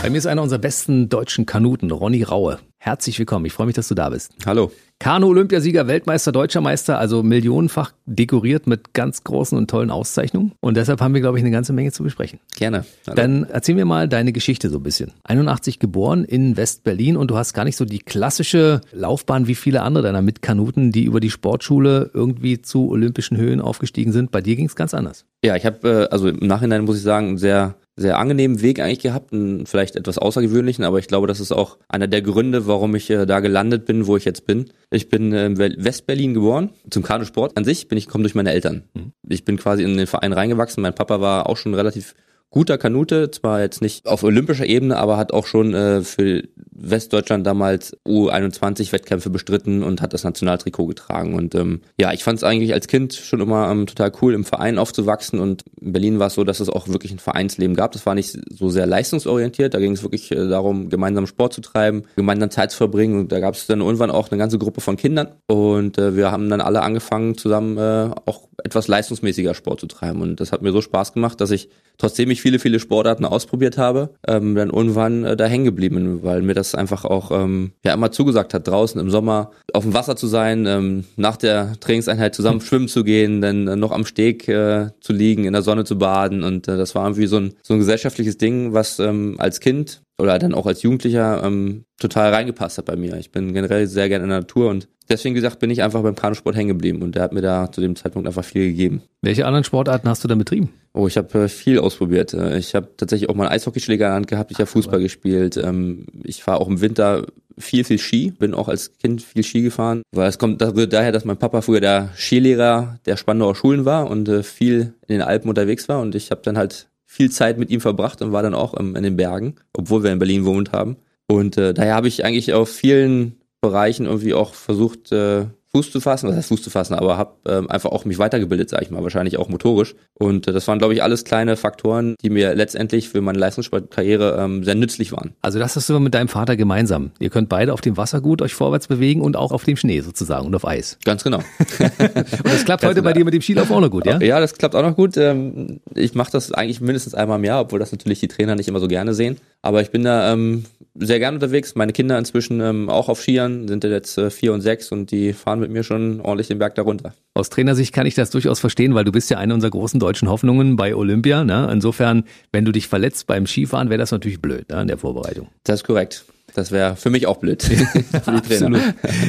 Bei mir ist einer unserer besten deutschen Kanuten, Ronny Raue. Herzlich willkommen. Ich freue mich, dass du da bist. Hallo. Kanu-Olympiasieger, Weltmeister, Deutscher Meister, also millionenfach dekoriert mit ganz großen und tollen Auszeichnungen. Und deshalb haben wir, glaube ich, eine ganze Menge zu besprechen. Gerne. Hallo. Dann erzähl mir mal deine Geschichte so ein bisschen. 81 geboren in West-Berlin und du hast gar nicht so die klassische Laufbahn wie viele andere deiner Mitkanuten, die über die Sportschule irgendwie zu olympischen Höhen aufgestiegen sind. Bei dir ging es ganz anders. Ja, ich habe, äh, also im Nachhinein muss ich sagen, einen sehr sehr angenehmen Weg eigentlich gehabt, einen vielleicht etwas außergewöhnlichen, aber ich glaube, das ist auch einer der Gründe, warum ich äh, da gelandet bin, wo ich jetzt bin. Ich bin in Westberlin geboren. Zum Kanusport an sich bin ich komme durch meine Eltern. Mhm. Ich bin quasi in den Verein reingewachsen. Mein Papa war auch schon relativ guter Kanute, zwar jetzt nicht auf olympischer Ebene, aber hat auch schon äh, für Westdeutschland damals U21-Wettkämpfe bestritten und hat das Nationaltrikot getragen. Und ähm, ja, ich fand es eigentlich als Kind schon immer ähm, total cool, im Verein aufzuwachsen. Und in Berlin war es so, dass es auch wirklich ein Vereinsleben gab. Das war nicht so sehr leistungsorientiert. Da ging es wirklich äh, darum, gemeinsam Sport zu treiben, gemeinsam Zeit zu verbringen. Und da gab es dann irgendwann auch eine ganze Gruppe von Kindern. Und äh, wir haben dann alle angefangen, zusammen äh, auch etwas leistungsmäßiger Sport zu treiben. Und das hat mir so Spaß gemacht, dass ich, trotzdem ich viele, viele Sportarten ausprobiert habe, ähm, dann irgendwann äh, da hängen geblieben weil mir das einfach auch ähm, ja immer zugesagt hat, draußen im Sommer auf dem Wasser zu sein, ähm, nach der Trainingseinheit zusammen schwimmen zu gehen, dann äh, noch am Steg äh, zu liegen, in der Sonne zu baden. Und äh, das war irgendwie so ein, so ein gesellschaftliches Ding, was ähm, als Kind oder dann auch als Jugendlicher ähm, total reingepasst hat bei mir. Ich bin generell sehr gerne in der Natur und deswegen gesagt bin ich einfach beim Kanusport hängen geblieben und der hat mir da zu dem Zeitpunkt einfach viel gegeben. Welche anderen Sportarten hast du dann betrieben? Oh, ich habe äh, viel ausprobiert. Äh, ich habe tatsächlich auch mal einen Eishockeyschläger in der Hand gehabt. Ich habe Fußball gespielt. Ähm, ich fahre auch im Winter viel, viel Ski. Bin auch als Kind viel Ski gefahren. Weil es kommt daher, dass mein Papa früher der Skilehrer der Spandauer Schulen war und äh, viel in den Alpen unterwegs war. Und ich habe dann halt viel Zeit mit ihm verbracht und war dann auch in den Bergen, obwohl wir in Berlin gewohnt haben. Und äh, daher habe ich eigentlich auf vielen Bereichen irgendwie auch versucht, äh, Fuß zu fassen, was heißt Fuß zu fassen, aber habe ähm, einfach auch mich weitergebildet, sage ich mal, wahrscheinlich auch motorisch. Und äh, das waren, glaube ich, alles kleine Faktoren, die mir letztendlich für meine Leistungssportkarriere ähm, sehr nützlich waren. Also das hast du mit deinem Vater gemeinsam. Ihr könnt beide auf dem Wasser gut euch vorwärts bewegen und auch auf dem Schnee sozusagen und auf Eis. Ganz genau. und das klappt heute bei dir mit dem Skilauf auch noch gut, ja? Ja, das klappt auch noch gut. Ähm, ich mache das eigentlich mindestens einmal im Jahr, obwohl das natürlich die Trainer nicht immer so gerne sehen. Aber ich bin da ähm, sehr gern unterwegs. Meine Kinder inzwischen ähm, auch auf Skiern, sind jetzt äh, vier und sechs und die fahren mit mir schon ordentlich den Berg darunter. Aus Trainersicht kann ich das durchaus verstehen, weil du bist ja eine unserer großen deutschen Hoffnungen bei Olympia. Ne? Insofern, wenn du dich verletzt beim Skifahren, wäre das natürlich blöd ne, in der Vorbereitung. Das ist korrekt. Das wäre für mich auch blöd. Absolut.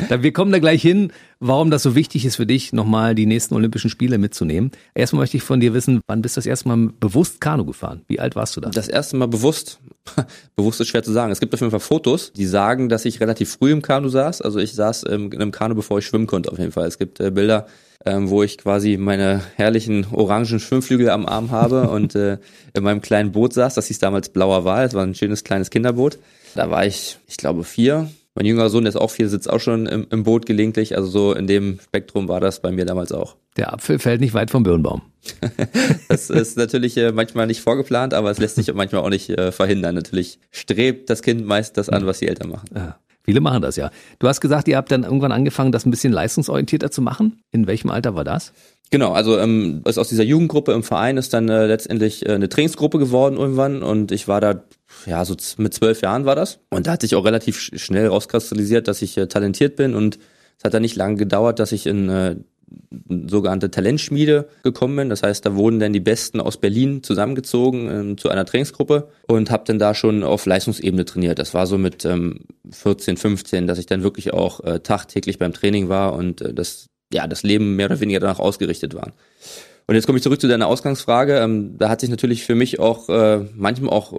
Wir kommen da gleich hin, warum das so wichtig ist für dich, nochmal die nächsten Olympischen Spiele mitzunehmen. Erstmal möchte ich von dir wissen, wann bist du das erste Mal bewusst Kanu gefahren? Wie alt warst du da? Das erste Mal bewusst. bewusst ist schwer zu sagen. Es gibt auf jeden Fall Fotos, die sagen, dass ich relativ früh im Kanu saß. Also ich saß in einem Kanu, bevor ich schwimmen konnte auf jeden Fall. Es gibt äh, Bilder, ähm, wo ich quasi meine herrlichen orangen Schwimmflügel am Arm habe und äh, in meinem kleinen Boot saß. Das hieß damals Blauer Wal. Das war ein schönes kleines Kinderboot. Da war ich, ich glaube, vier. Mein jüngerer Sohn, ist auch vier, sitzt auch schon im, im Boot gelegentlich. Also so in dem Spektrum war das bei mir damals auch. Der Apfel fällt nicht weit vom Birnbaum. das ist natürlich äh, manchmal nicht vorgeplant, aber es lässt sich manchmal auch nicht äh, verhindern. Natürlich strebt das Kind meist das an, was die Eltern machen. Ja. Viele machen das ja. Du hast gesagt, ihr habt dann irgendwann angefangen, das ein bisschen leistungsorientierter zu machen. In welchem Alter war das? Genau, also ähm, aus dieser Jugendgruppe im Verein ist dann äh, letztendlich äh, eine Trainingsgruppe geworden irgendwann und ich war da, ja, so mit zwölf Jahren war das. Und da hat sich auch relativ schnell rauskristallisiert, dass ich äh, talentiert bin und es hat dann nicht lange gedauert, dass ich in äh, sogenannte Talentschmiede gekommen bin. Das heißt, da wurden dann die Besten aus Berlin zusammengezogen ähm, zu einer Trainingsgruppe und habe dann da schon auf Leistungsebene trainiert. Das war so mit ähm, 14, 15, dass ich dann wirklich auch äh, tagtäglich beim Training war und äh, das, ja, das Leben mehr oder weniger danach ausgerichtet war. Und jetzt komme ich zurück zu deiner Ausgangsfrage. Ähm, da hat sich natürlich für mich auch äh, manchmal auch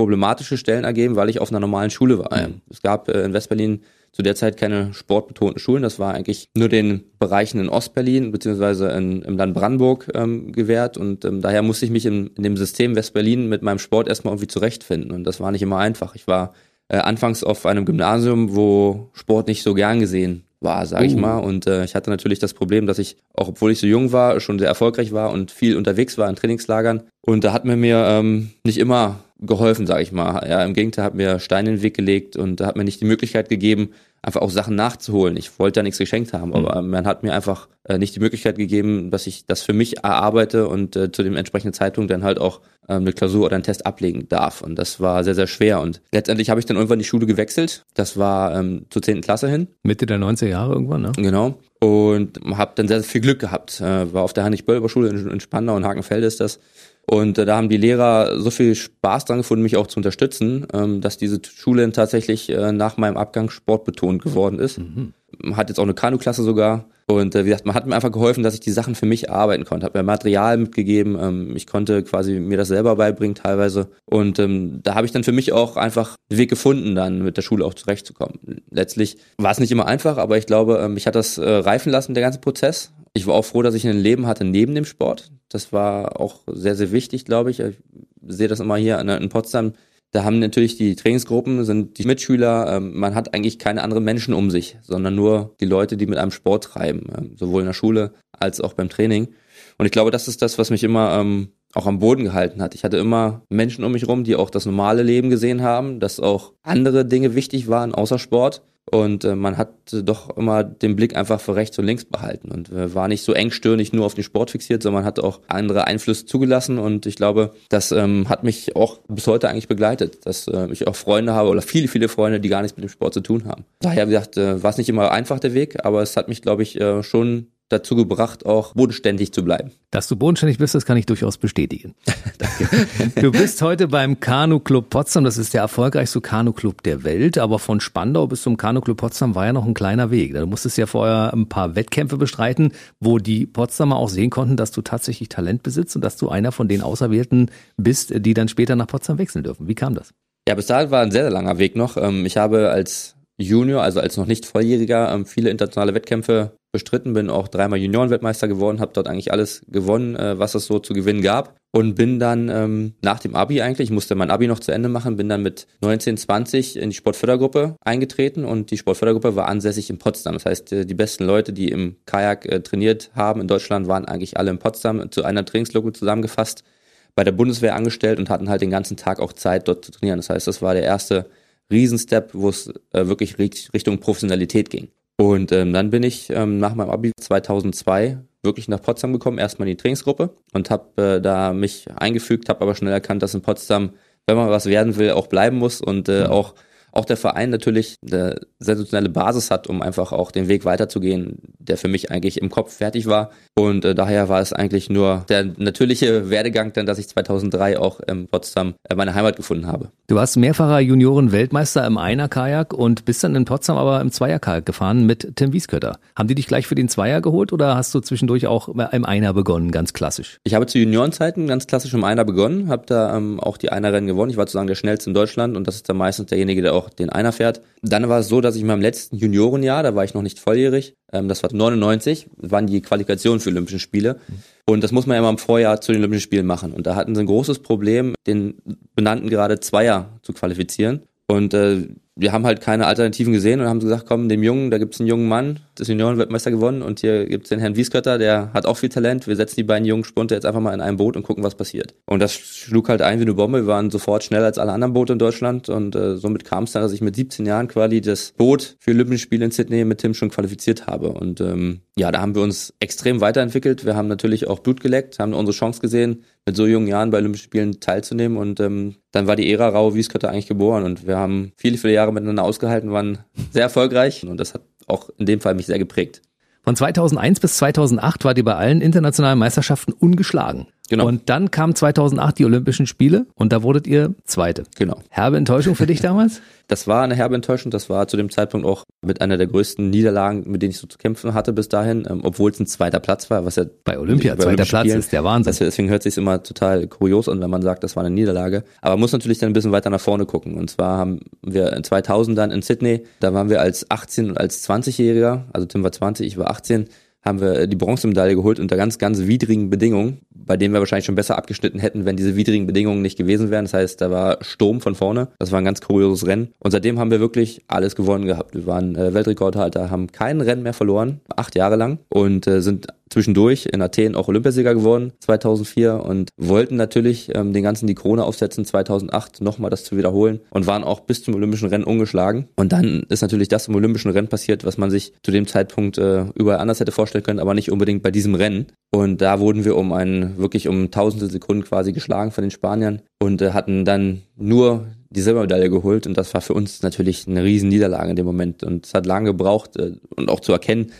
problematische Stellen ergeben, weil ich auf einer normalen Schule war. Mhm. Es gab äh, in Westberlin zu der Zeit keine sportbetonten Schulen. Das war eigentlich nur den Bereichen in Ostberlin beziehungsweise in, im Land Brandenburg ähm, gewährt. Und ähm, daher musste ich mich in, in dem System Westberlin mit meinem Sport erstmal irgendwie zurechtfinden. Und das war nicht immer einfach. Ich war äh, anfangs auf einem Gymnasium, wo Sport nicht so gern gesehen war, sage ich uh. mal. Und äh, ich hatte natürlich das Problem, dass ich, auch obwohl ich so jung war, schon sehr erfolgreich war und viel unterwegs war in Trainingslagern. Und da hat man mir ähm, nicht immer geholfen, sage ich mal. Ja, im Gegenteil hat mir Steine in den Weg gelegt und hat mir nicht die Möglichkeit gegeben, einfach auch Sachen nachzuholen. Ich wollte ja nichts geschenkt haben, aber mhm. man hat mir einfach äh, nicht die Möglichkeit gegeben, dass ich das für mich erarbeite und äh, zu dem entsprechenden Zeitpunkt dann halt auch äh, eine Klausur oder einen Test ablegen darf. Und das war sehr, sehr schwer. Und letztendlich habe ich dann irgendwann die Schule gewechselt. Das war ähm, zur 10. Klasse hin. Mitte der 90er Jahre irgendwann, ne? Genau. Und habe dann sehr, sehr viel Glück gehabt. Äh, war auf der Heinrich-Bölber-Schule in, in Spandau und Hakenfeld ist das. Und äh, da haben die Lehrer so viel Spaß dran gefunden, mich auch zu unterstützen, ähm, dass diese Schule tatsächlich äh, nach meinem Abgang sportbetont geworden ist. Mhm. Hat jetzt auch eine Kanu-Klasse sogar. Und äh, wie gesagt, man hat mir einfach geholfen, dass ich die Sachen für mich erarbeiten konnte. Hat mir Material mitgegeben. Ähm, ich konnte quasi mir das selber beibringen teilweise. Und ähm, da habe ich dann für mich auch einfach den Weg gefunden, dann mit der Schule auch zurechtzukommen. Letztlich war es nicht immer einfach, aber ich glaube, mich hat das reifen lassen, der ganze Prozess. Ich war auch froh, dass ich ein Leben hatte neben dem Sport. Das war auch sehr, sehr wichtig, glaube ich. Ich sehe das immer hier in Potsdam. Da haben natürlich die Trainingsgruppen, sind die Mitschüler, ähm, man hat eigentlich keine anderen Menschen um sich, sondern nur die Leute, die mit einem Sport treiben, ähm, sowohl in der Schule als auch beim Training. Und ich glaube, das ist das, was mich immer ähm, auch am Boden gehalten hat. Ich hatte immer Menschen um mich rum, die auch das normale Leben gesehen haben, dass auch andere Dinge wichtig waren außer Sport. Und äh, man hat doch immer den Blick einfach für rechts und links behalten und äh, war nicht so engstirnig nur auf den Sport fixiert, sondern hat auch andere Einflüsse zugelassen. Und ich glaube, das ähm, hat mich auch bis heute eigentlich begleitet, dass äh, ich auch Freunde habe oder viele, viele Freunde, die gar nichts mit dem Sport zu tun haben. Daher, wie gesagt, äh, war es nicht immer einfach der Weg, aber es hat mich, glaube ich, äh, schon dazu gebracht, auch bodenständig zu bleiben. Dass du bodenständig bist, das kann ich durchaus bestätigen. Danke. Du bist heute beim Kanu Club Potsdam. Das ist der erfolgreichste Kanu Club der Welt. Aber von Spandau bis zum Kanu Club Potsdam war ja noch ein kleiner Weg. Du musstest ja vorher ein paar Wettkämpfe bestreiten, wo die Potsdamer auch sehen konnten, dass du tatsächlich Talent besitzt und dass du einer von den Auserwählten bist, die dann später nach Potsdam wechseln dürfen. Wie kam das? Ja, bis dahin war ein sehr, sehr langer Weg noch. Ähm, ich habe als Junior, also als noch nicht Volljähriger, ähm, viele internationale Wettkämpfe bestritten, bin auch dreimal Juniorenweltmeister geworden, habe dort eigentlich alles gewonnen, äh, was es so zu gewinnen gab und bin dann ähm, nach dem Abi eigentlich, ich musste mein Abi noch zu Ende machen, bin dann mit 19, 20 in die Sportfördergruppe eingetreten und die Sportfördergruppe war ansässig in Potsdam. Das heißt, äh, die besten Leute, die im Kajak äh, trainiert haben in Deutschland, waren eigentlich alle in Potsdam zu einer Trainingsgruppe zusammengefasst, bei der Bundeswehr angestellt und hatten halt den ganzen Tag auch Zeit, dort zu trainieren. Das heißt, das war der erste Riesenstep, wo es äh, wirklich Richtung Professionalität ging. Und ähm, dann bin ich ähm, nach meinem Abi 2002 wirklich nach Potsdam gekommen, erstmal in die Trainingsgruppe und habe äh, da mich eingefügt, habe aber schnell erkannt, dass in Potsdam, wenn man was werden will, auch bleiben muss und äh, mhm. auch auch der Verein natürlich eine sensationelle Basis hat, um einfach auch den Weg weiterzugehen, der für mich eigentlich im Kopf fertig war. Und äh, daher war es eigentlich nur der natürliche Werdegang, dann, dass ich 2003 auch in Potsdam äh, meine Heimat gefunden habe. Du warst mehrfacher Junioren-Weltmeister im Einer-Kajak und bist dann in Potsdam aber im Zweier-Kajak gefahren mit Tim Wieskötter. Haben die dich gleich für den Zweier geholt oder hast du zwischendurch auch im Einer begonnen, ganz klassisch? Ich habe zu Juniorenzeiten ganz klassisch im Einer begonnen, habe da ähm, auch die Einer-Rennen gewonnen. Ich war sozusagen der schnellste in Deutschland und das ist dann meistens derjenige, der auch auch den einer fährt. Dann war es so, dass ich in meinem letzten Juniorenjahr, da war ich noch nicht volljährig, ähm, das war 99, waren die Qualifikationen für Olympische Spiele. Und das muss man ja immer im Vorjahr zu den Olympischen Spielen machen. Und da hatten sie ein großes Problem, den benannten gerade Zweier zu qualifizieren. Und äh, wir haben halt keine Alternativen gesehen und haben gesagt, komm, dem Jungen, da gibt es einen jungen Mann, das Juniorenweltmeister gewonnen und hier gibt es den Herrn Wieskötter, der hat auch viel Talent. Wir setzen die beiden jungen Spunte jetzt einfach mal in ein Boot und gucken, was passiert. Und das schlug halt ein wie eine Bombe. Wir waren sofort schneller als alle anderen Boote in Deutschland und äh, somit kam es dann, dass ich mit 17 Jahren quasi das Boot für Olympische Spiele in Sydney mit Tim schon qualifiziert habe. Und ähm, ja, da haben wir uns extrem weiterentwickelt. Wir haben natürlich auch Blut geleckt, haben unsere Chance gesehen, mit so jungen Jahren bei Olympischen Spielen teilzunehmen und ähm, dann war die Ära Raue Wieskötter eigentlich geboren und wir haben viele, viele Jahre miteinander ausgehalten, waren sehr erfolgreich und das hat auch in dem Fall mich sehr geprägt. Von 2001 bis 2008 war die bei allen internationalen Meisterschaften ungeschlagen. Genau. Und dann kamen 2008 die Olympischen Spiele und da wurdet ihr Zweite. Genau. Herbe Enttäuschung für dich damals? Das war eine herbe Enttäuschung. Das war zu dem Zeitpunkt auch mit einer der größten Niederlagen, mit denen ich so zu kämpfen hatte bis dahin, ähm, obwohl es ein zweiter Platz war, was ja bei Olympia bei zweiter Platz ist der Wahnsinn. Deswegen hört sich immer total kurios an, wenn man sagt, das war eine Niederlage. Aber man muss natürlich dann ein bisschen weiter nach vorne gucken. Und zwar haben wir in 2000 dann in Sydney, da waren wir als 18 und als 20-Jähriger, also Tim war 20, ich war 18, haben wir die Bronzemedaille geholt unter ganz, ganz widrigen Bedingungen, bei denen wir wahrscheinlich schon besser abgeschnitten hätten, wenn diese widrigen Bedingungen nicht gewesen wären. Das heißt, da war Sturm von vorne. Das war ein ganz kurioses Rennen. Und seitdem haben wir wirklich alles gewonnen gehabt. Wir waren äh, Weltrekordhalter, haben kein Rennen mehr verloren, acht Jahre lang und äh, sind zwischendurch in Athen auch Olympiasieger geworden 2004 und wollten natürlich ähm, den ganzen die Krone aufsetzen 2008 nochmal das zu wiederholen und waren auch bis zum Olympischen Rennen ungeschlagen. Und dann ist natürlich das im Olympischen Rennen passiert, was man sich zu dem Zeitpunkt äh, überall anders hätte vorstellen können, aber nicht unbedingt bei diesem Rennen. Und da wurden wir um einen wirklich um tausende Sekunden quasi geschlagen von den Spaniern und äh, hatten dann nur die Silbermedaille geholt und das war für uns natürlich eine riesen Niederlage in dem Moment und es hat lange gebraucht äh, und auch zu erkennen,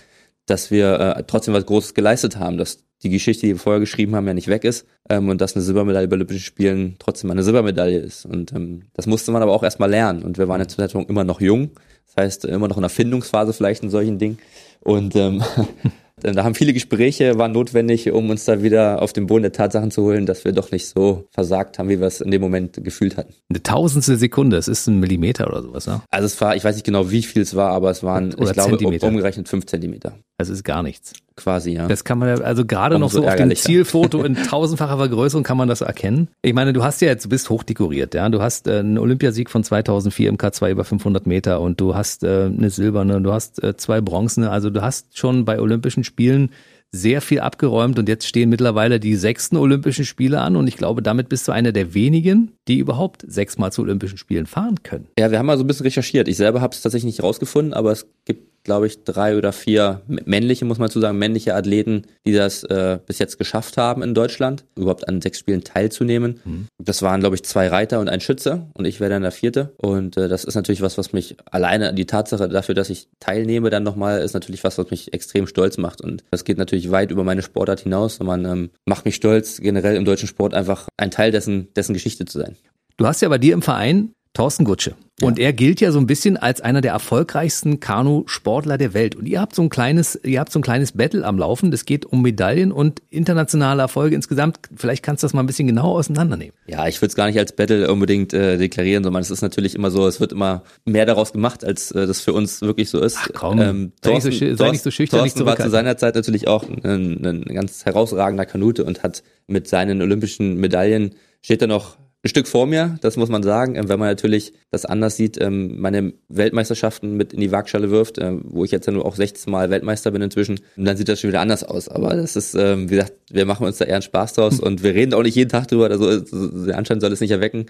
dass wir äh, trotzdem was Großes geleistet haben, dass die Geschichte, die wir vorher geschrieben haben, ja nicht weg ist ähm, und dass eine Silbermedaille bei Olympischen Spielen trotzdem eine Silbermedaille ist. Und ähm, das musste man aber auch erstmal lernen. Und wir waren ja zu Zeitpunkt immer noch jung, das heißt immer noch in der Findungsphase vielleicht in solchen Dingen. Und ähm, Da haben viele Gespräche waren notwendig, um uns da wieder auf den Boden der Tatsachen zu holen, dass wir doch nicht so versagt haben, wie wir es in dem Moment gefühlt hatten. Eine tausendstel Sekunde, es ist ein Millimeter oder sowas, ne? Also es war, ich weiß nicht genau, wie viel es war, aber es waren, oder ich glaube, Zentimeter. umgerechnet fünf Zentimeter. Das ist gar nichts. Quasi, ja. Das kann man also gerade noch so auf dem Zielfoto in tausendfacher Vergrößerung kann man das erkennen. Ich meine, du hast ja jetzt, du bist hochdekoriert, ja. Du hast äh, einen Olympiasieg von 2004 im K2 über 500 Meter und du hast äh, eine silberne, du hast äh, zwei bronzene. Also du hast schon bei Olympischen Spielen sehr viel abgeräumt und jetzt stehen mittlerweile die sechsten Olympischen Spiele an und ich glaube, damit bist du einer der wenigen, die überhaupt sechsmal zu Olympischen Spielen fahren können. Ja, wir haben mal so ein bisschen recherchiert. Ich selber habe es tatsächlich nicht rausgefunden, aber es gibt glaube ich, drei oder vier männliche, muss man zu sagen, männliche Athleten, die das äh, bis jetzt geschafft haben in Deutschland, überhaupt an sechs Spielen teilzunehmen. Mhm. Das waren, glaube ich, zwei Reiter und ein Schütze und ich wäre dann der vierte. Und äh, das ist natürlich was, was mich alleine, die Tatsache dafür, dass ich teilnehme dann nochmal, ist natürlich was, was mich extrem stolz macht. Und das geht natürlich weit über meine Sportart hinaus und man ähm, macht mich stolz, generell im deutschen Sport einfach ein Teil dessen, dessen Geschichte zu sein. Du hast ja bei dir im Verein Thorsten Gutsche. Ja. Und er gilt ja so ein bisschen als einer der erfolgreichsten Kanu-Sportler der Welt. Und ihr habt so ein kleines, ihr habt so ein kleines Battle am Laufen. Das geht um Medaillen und internationale Erfolge insgesamt. Vielleicht kannst du das mal ein bisschen genauer auseinandernehmen. Ja, ich würde es gar nicht als Battle unbedingt äh, deklarieren, sondern es ist natürlich immer so, es wird immer mehr daraus gemacht, als äh, das für uns wirklich so ist. Ach komm, ähm, Thorsten, sei, nicht so, sei nicht so schüchtern, Thorsten war zu seiner Zeit natürlich auch ein, ein ganz herausragender Kanute und hat mit seinen olympischen Medaillen steht er noch ein Stück vor mir, das muss man sagen. Ähm, wenn man natürlich das anders sieht, ähm, meine Weltmeisterschaften mit in die Waagschale wirft, ähm, wo ich jetzt ja nur auch 16 Mal Weltmeister bin inzwischen, dann sieht das schon wieder anders aus. Aber das ist, wie gesagt, wir machen uns da eher einen Spaß draus und wir reden auch nicht jeden Tag drüber. Also der Anschein soll es nicht erwecken.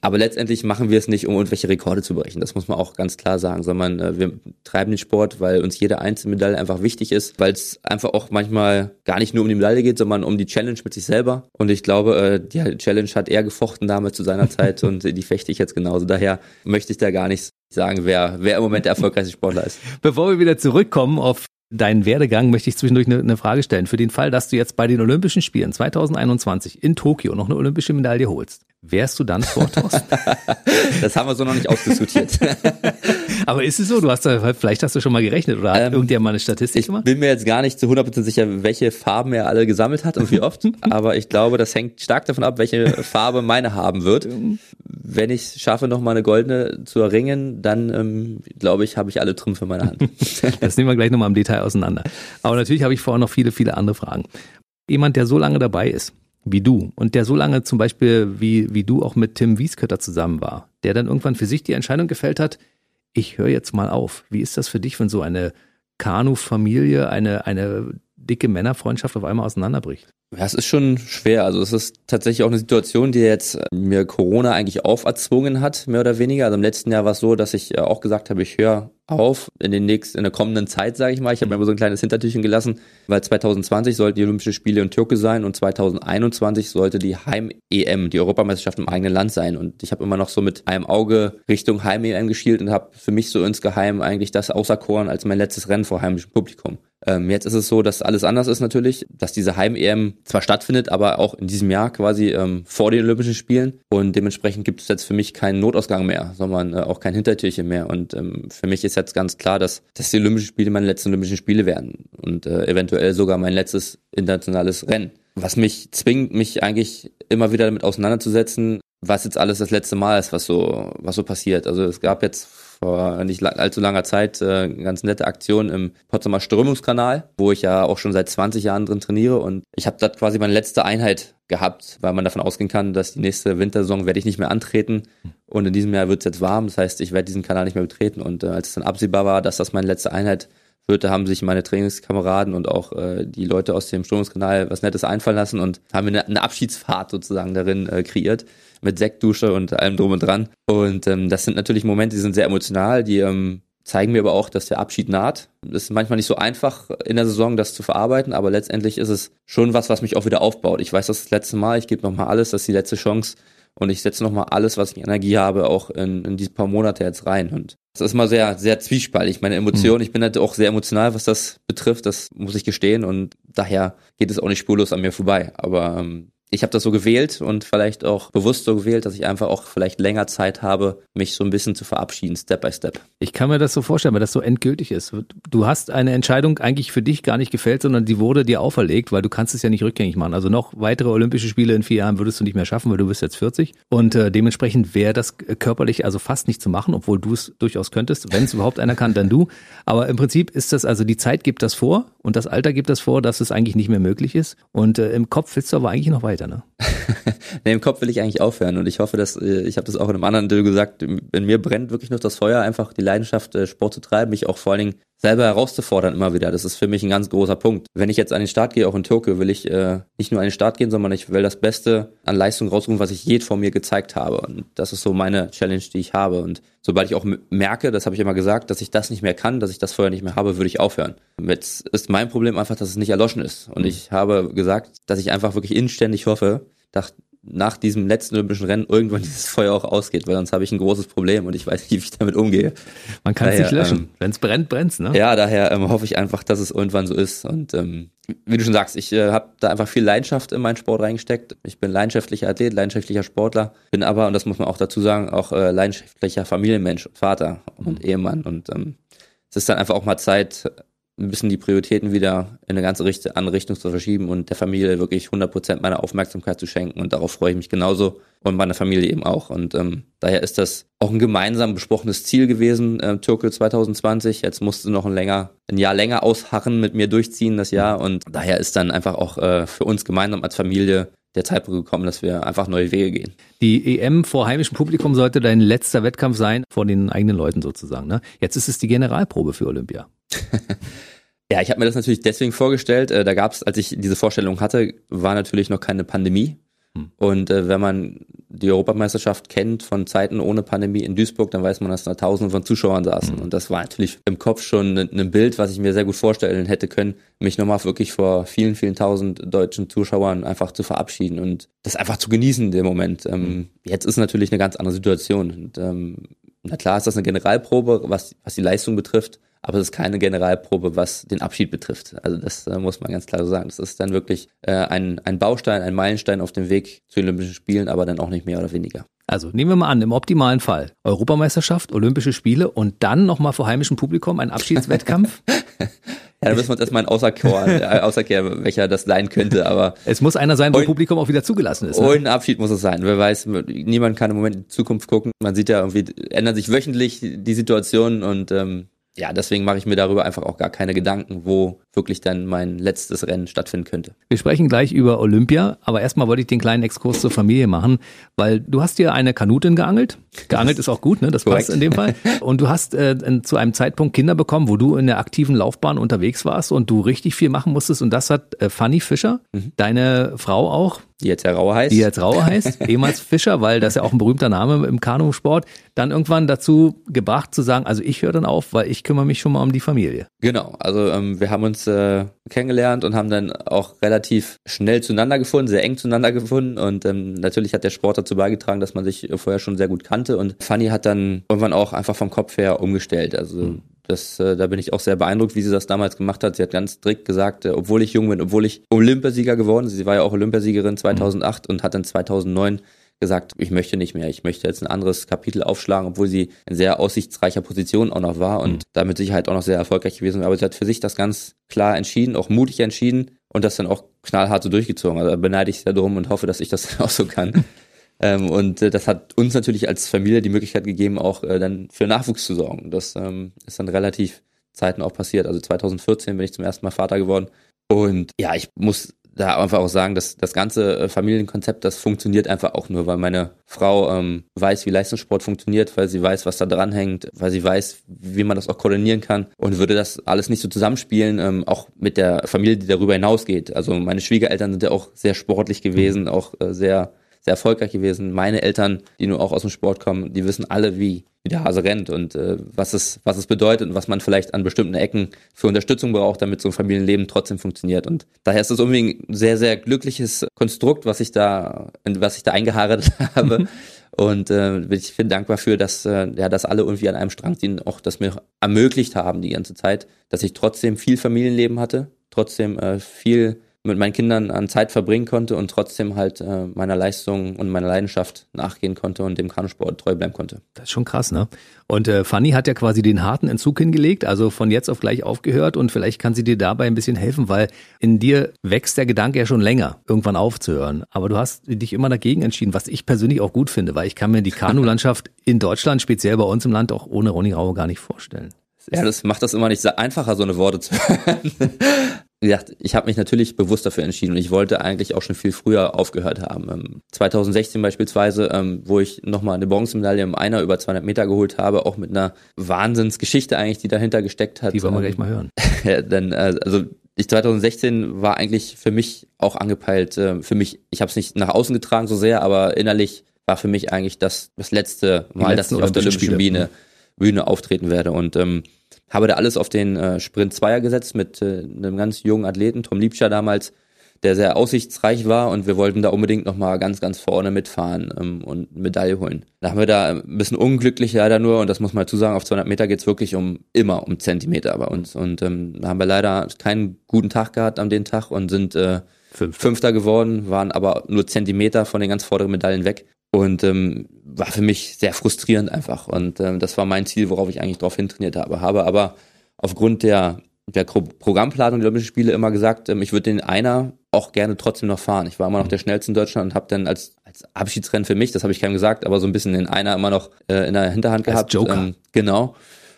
Aber letztendlich machen wir es nicht, um irgendwelche Rekorde zu brechen. Das muss man auch ganz klar sagen, sondern äh, wir treiben den Sport, weil uns jede einzelne Medaille einfach wichtig ist, weil es einfach auch manchmal gar nicht nur um die Medaille geht, sondern um die Challenge mit sich selber. Und ich glaube, äh, die Challenge hat er gefochten damals zu seiner Zeit und die fechte ich jetzt genauso. Daher möchte ich da gar nicht sagen, wer, wer im Moment der erfolgreichste Sportler ist. Bevor wir wieder zurückkommen auf deinen Werdegang möchte ich zwischendurch eine, eine, Frage stellen. Für den Fall, dass du jetzt bei den Olympischen Spielen 2021 in Tokio noch eine olympische Medaille holst, wärst du dann vor Thorsten? das haben wir so noch nicht ausdiskutiert. Aber ist es so? Du hast da, vielleicht hast du schon mal gerechnet oder hat ähm, irgendjemand mal eine Statistik ich gemacht? Ich bin mir jetzt gar nicht zu 100% sicher, welche Farben er alle gesammelt hat und wie oft. aber ich glaube, das hängt stark davon ab, welche Farbe meine haben wird. Wenn ich schaffe, noch mal eine goldene zu erringen, dann ähm, glaube ich, habe ich alle Trümpfe in meiner Hand. das nehmen wir gleich nochmal im Detail auseinander. Aber natürlich habe ich vorher noch viele, viele andere Fragen. Jemand, der so lange dabei ist, wie du und der so lange zum Beispiel wie, wie du auch mit Tim Wieskötter zusammen war, der dann irgendwann für sich die Entscheidung gefällt hat, ich höre jetzt mal auf. Wie ist das für dich, wenn so eine Kanu-Familie, eine, eine dicke Männerfreundschaft auf einmal auseinanderbricht? Ja, es ist schon schwer. Also es ist tatsächlich auch eine Situation, die jetzt mir Corona eigentlich auferzwungen hat, mehr oder weniger. Also im letzten Jahr war es so, dass ich äh, auch gesagt habe, ich höre auf in den nächsten, in der kommenden Zeit, sage ich mal. Ich habe mir immer so ein kleines Hintertürchen gelassen, weil 2020 sollten die Olympischen Spiele in Türkei sein und 2021 sollte die Heim-EM, die Europameisterschaft im eigenen Land sein. Und ich habe immer noch so mit einem Auge Richtung Heim-EM geschielt und habe für mich so insgeheim eigentlich das auserkoren als mein letztes Rennen vor heimischem Publikum. Ähm, jetzt ist es so, dass alles anders ist natürlich, dass diese Heim-EM zwar stattfindet, aber auch in diesem Jahr quasi ähm, vor den Olympischen Spielen und dementsprechend gibt es jetzt für mich keinen Notausgang mehr, sondern äh, auch kein Hintertürchen mehr und ähm, für mich ist jetzt ganz klar, dass, dass die Olympischen Spiele meine letzten Olympischen Spiele werden und äh, eventuell sogar mein letztes internationales Rennen. Was mich zwingt, mich eigentlich immer wieder damit auseinanderzusetzen, was jetzt alles das letzte Mal ist, was so, was so passiert. Also es gab jetzt vor nicht allzu langer Zeit äh, eine ganz nette Aktion im Potsdamer Strömungskanal, wo ich ja auch schon seit 20 Jahren drin trainiere. Und ich habe dort quasi meine letzte Einheit gehabt, weil man davon ausgehen kann, dass die nächste Wintersaison werde ich nicht mehr antreten. Und in diesem Jahr wird es jetzt warm, das heißt, ich werde diesen Kanal nicht mehr betreten. Und äh, als es dann absehbar war, dass das meine letzte Einheit Fürth haben sich meine Trainingskameraden und auch äh, die Leute aus dem Strömungskanal was Nettes einfallen lassen und haben eine, eine Abschiedsfahrt sozusagen darin äh, kreiert mit Sektdusche und allem drum und dran. Und ähm, das sind natürlich Momente, die sind sehr emotional, die ähm, zeigen mir aber auch, dass der Abschied naht. Es ist manchmal nicht so einfach in der Saison, das zu verarbeiten, aber letztendlich ist es schon was, was mich auch wieder aufbaut. Ich weiß, das ist das letzte Mal, ich gebe nochmal alles, das ist die letzte Chance und ich setze nochmal alles, was ich Energie habe, auch in, in diese paar Monate jetzt rein. Und das ist mal sehr, sehr zwiespaltig. Meine Emotionen, mhm. ich bin halt auch sehr emotional, was das betrifft, das muss ich gestehen und daher geht es auch nicht spurlos an mir vorbei. Aber ähm, ich habe das so gewählt und vielleicht auch bewusst so gewählt, dass ich einfach auch vielleicht länger Zeit habe, mich so ein bisschen zu verabschieden, Step by Step. Ich kann mir das so vorstellen, weil das so endgültig ist. Du hast eine Entscheidung eigentlich für dich gar nicht gefällt, sondern die wurde dir auferlegt, weil du kannst es ja nicht rückgängig machen. Also noch weitere Olympische Spiele in vier Jahren würdest du nicht mehr schaffen, weil du bist jetzt 40. Und äh, dementsprechend wäre das körperlich also fast nicht zu machen, obwohl du es durchaus könntest. Wenn es überhaupt einer kann, dann du. Aber im Prinzip ist das, also die Zeit gibt das vor und das Alter gibt das vor, dass es eigentlich nicht mehr möglich ist. Und äh, im Kopf willst du aber eigentlich noch weiter weiter, ne? nee, im Kopf will ich eigentlich aufhören und ich hoffe, dass, äh, ich habe das auch in einem anderen Interview gesagt, in mir brennt wirklich noch das Feuer, einfach die Leidenschaft, äh, Sport zu treiben, mich auch vor allen Dingen selber herauszufordern immer wieder. Das ist für mich ein ganz großer Punkt. Wenn ich jetzt an den Start gehe, auch in Tokio, will ich äh, nicht nur an den Start gehen, sondern ich will das Beste an Leistung rausrufen, was ich je vor mir gezeigt habe. Und das ist so meine Challenge, die ich habe. Und sobald ich auch merke, das habe ich immer gesagt, dass ich das nicht mehr kann, dass ich das vorher nicht mehr habe, würde ich aufhören. Jetzt ist mein Problem einfach, dass es nicht erloschen ist. Und ich habe gesagt, dass ich einfach wirklich inständig hoffe, dass nach diesem letzten Olympischen Rennen irgendwann dieses Feuer auch ausgeht, weil sonst habe ich ein großes Problem und ich weiß nicht, wie ich damit umgehe. Man kann es nicht löschen. Ähm, Wenn es brennt, brennt's, ne? Ja, daher ähm, hoffe ich einfach, dass es irgendwann so ist. Und ähm, wie du schon sagst, ich äh, habe da einfach viel Leidenschaft in meinen Sport reingesteckt. Ich bin leidenschaftlicher Athlet, leidenschaftlicher Sportler, bin aber, und das muss man auch dazu sagen, auch äh, leidenschaftlicher Familienmensch, Vater und mhm. Ehemann. Und ähm, es ist dann einfach auch mal Zeit, ein bisschen die Prioritäten wieder in eine ganze Richt andere Richtung zu verschieben und der Familie wirklich 100% meiner Aufmerksamkeit zu schenken. Und darauf freue ich mich genauso und meine Familie eben auch. Und ähm, daher ist das auch ein gemeinsam besprochenes Ziel gewesen, äh, Tokio 2020. Jetzt musste noch ein, länger, ein Jahr länger ausharren, mit mir durchziehen das Jahr. Und daher ist dann einfach auch äh, für uns gemeinsam als Familie der Zeitpunkt gekommen, dass wir einfach neue Wege gehen. Die EM vor heimischem Publikum sollte dein letzter Wettkampf sein, vor den eigenen Leuten sozusagen. Ne? Jetzt ist es die Generalprobe für Olympia. ja, ich habe mir das natürlich deswegen vorgestellt. Äh, da gab es, als ich diese Vorstellung hatte, war natürlich noch keine Pandemie. Hm. Und äh, wenn man die Europameisterschaft kennt von Zeiten ohne Pandemie in Duisburg, dann weiß man, dass da Tausende von Zuschauern saßen. Mhm. Und das war natürlich im Kopf schon ein, ein, Bild, was ich mir sehr gut vorstellen hätte können, mich nochmal wirklich vor vielen, vielen tausend deutschen Zuschauern einfach zu verabschieden und das einfach zu genießen, den Moment. Ähm, mhm. Jetzt ist natürlich eine ganz andere Situation. Und ähm, na klar ist das eine Generalprobe, was, was die Leistung betrifft aber es ist keine Generalprobe, was den Abschied betrifft. Also das äh, muss man ganz klar so sagen. Das ist dann wirklich äh, ein, ein Baustein, ein Meilenstein auf dem Weg zu den Olympischen Spielen, aber dann auch nicht mehr oder weniger. Also nehmen wir mal an, im optimalen Fall Europameisterschaft, Olympische Spiele und dann nochmal vor heimischem Publikum ein Abschiedswettkampf. ja, da müssen wir uns erstmal ein Außerkehr, äh, Außerkehr, welcher das sein könnte, aber. Es muss einer sein, wo und, Publikum auch wieder zugelassen ist. Ne? Und ein Abschied muss es sein. Wer weiß, niemand kann im Moment in die Zukunft gucken. Man sieht ja irgendwie, ändern sich wöchentlich die Situationen und ähm, ja, deswegen mache ich mir darüber einfach auch gar keine Gedanken, wo wirklich dann mein letztes Rennen stattfinden könnte. Wir sprechen gleich über Olympia, aber erstmal wollte ich den kleinen Exkurs zur Familie machen, weil du hast dir eine Kanutin geangelt. Geangelt ist auch gut, ne? Das passt in dem Fall. Und du hast äh, zu einem Zeitpunkt Kinder bekommen, wo du in der aktiven Laufbahn unterwegs warst und du richtig viel machen musstest. Und das hat äh, Fanny Fischer, mhm. deine Frau auch, die jetzt ja Rauer heißt. Die jetzt Rauer heißt, ehemals Fischer, weil das ja auch ein berühmter Name im Kanusport, dann irgendwann dazu gebracht zu sagen, also ich höre dann auf, weil ich kümmere mich schon mal um die Familie. Genau, also ähm, wir haben uns äh, kennengelernt und haben dann auch relativ schnell zueinander gefunden, sehr eng zueinander gefunden und ähm, natürlich hat der Sport dazu beigetragen, dass man sich vorher schon sehr gut kannte und Fanny hat dann irgendwann auch einfach vom Kopf her umgestellt. Also mhm. Das, äh, da bin ich auch sehr beeindruckt, wie sie das damals gemacht hat. Sie hat ganz strikt gesagt, äh, obwohl ich jung bin, obwohl ich Olympiasieger geworden, sie war ja auch Olympiasiegerin 2008 mhm. und hat dann 2009 gesagt, ich möchte nicht mehr, ich möchte jetzt ein anderes Kapitel aufschlagen, obwohl sie in sehr aussichtsreicher Position auch noch war und mhm. damit Sicherheit auch noch sehr erfolgreich gewesen war. Aber sie hat für sich das ganz klar entschieden, auch mutig entschieden und das dann auch knallhart so durchgezogen. Also da beneide ich sehr drum und hoffe, dass ich das auch so kann. Ähm, und äh, das hat uns natürlich als Familie die Möglichkeit gegeben, auch äh, dann für Nachwuchs zu sorgen. Das ähm, ist dann relativ Zeiten auch passiert. Also 2014 bin ich zum ersten Mal Vater geworden. Und ja, ich muss da einfach auch sagen, dass das ganze äh, Familienkonzept, das funktioniert einfach auch nur, weil meine Frau ähm, weiß, wie Leistungssport funktioniert, weil sie weiß, was da dran hängt, weil sie weiß, wie man das auch koordinieren kann und würde das alles nicht so zusammenspielen, ähm, auch mit der Familie, die darüber hinausgeht. Also meine Schwiegereltern sind ja auch sehr sportlich gewesen, mhm. auch äh, sehr sehr erfolgreich gewesen. Meine Eltern, die nur auch aus dem Sport kommen, die wissen alle, wie, wie der Hase rennt und äh, was, es, was es bedeutet und was man vielleicht an bestimmten Ecken für Unterstützung braucht, damit so ein Familienleben trotzdem funktioniert. Und daher ist es irgendwie ein sehr, sehr glückliches Konstrukt, was ich da, was ich da eingeharet habe. Mhm. Und äh, ich bin dankbar für, dass, äh, ja, dass alle irgendwie an einem Strang ziehen, auch das mir ermöglicht haben die ganze Zeit, dass ich trotzdem viel Familienleben hatte, trotzdem äh, viel mit meinen Kindern an Zeit verbringen konnte und trotzdem halt äh, meiner Leistung und meiner Leidenschaft nachgehen konnte und dem Kanusport treu bleiben konnte. Das ist schon krass, ne? Und äh, Fanny hat ja quasi den harten Entzug hingelegt, also von jetzt auf gleich aufgehört und vielleicht kann sie dir dabei ein bisschen helfen, weil in dir wächst der Gedanke ja schon länger, irgendwann aufzuhören. Aber du hast dich immer dagegen entschieden, was ich persönlich auch gut finde, weil ich kann mir die Kanulandschaft in Deutschland, speziell bei uns im Land, auch ohne Ronny Rauer gar nicht vorstellen. Ja, das macht das immer nicht einfacher, so eine Worte zu hören wie gesagt, ich habe mich natürlich bewusst dafür entschieden und ich wollte eigentlich auch schon viel früher aufgehört haben. 2016 ähm, beispielsweise, ähm, wo ich nochmal eine Bronzemedaille im Einer über 200 Meter geholt habe, auch mit einer Wahnsinnsgeschichte eigentlich, die dahinter gesteckt hat. Die wollen wir ähm, gleich mal hören. ja, dann, äh, also ich 2016 war eigentlich für mich auch angepeilt, äh, für mich, ich habe es nicht nach außen getragen so sehr, aber innerlich war für mich eigentlich das, das letzte Mal, dass ich auf der Olympischen Bühne, Bühne auftreten werde und ähm, habe da alles auf den äh, Sprint Zweier gesetzt mit äh, einem ganz jungen Athleten, Tom Liebscher damals, der sehr aussichtsreich war und wir wollten da unbedingt nochmal ganz, ganz vorne mitfahren ähm, und Medaille holen. Da haben wir da ein bisschen unglücklich leider nur und das muss man dazu sagen, auf 200 Meter geht's wirklich um immer um Zentimeter bei uns und ähm, da haben wir leider keinen guten Tag gehabt an dem Tag und sind äh, Fünfter. Fünfter geworden, waren aber nur Zentimeter von den ganz vorderen Medaillen weg und ähm, war für mich sehr frustrierend einfach. Und ähm, das war mein Ziel, worauf ich eigentlich drauf hintrainiert habe. Habe aber aufgrund der, der Programmplanung der Olympischen Spiele immer gesagt, ähm, ich würde den einer auch gerne trotzdem noch fahren. Ich war immer noch der schnellste in Deutschland und habe dann als, als Abschiedsrennen für mich, das habe ich keinem gesagt, aber so ein bisschen den einer immer noch äh, in der Hinterhand als gehabt. Joker. Ähm, genau.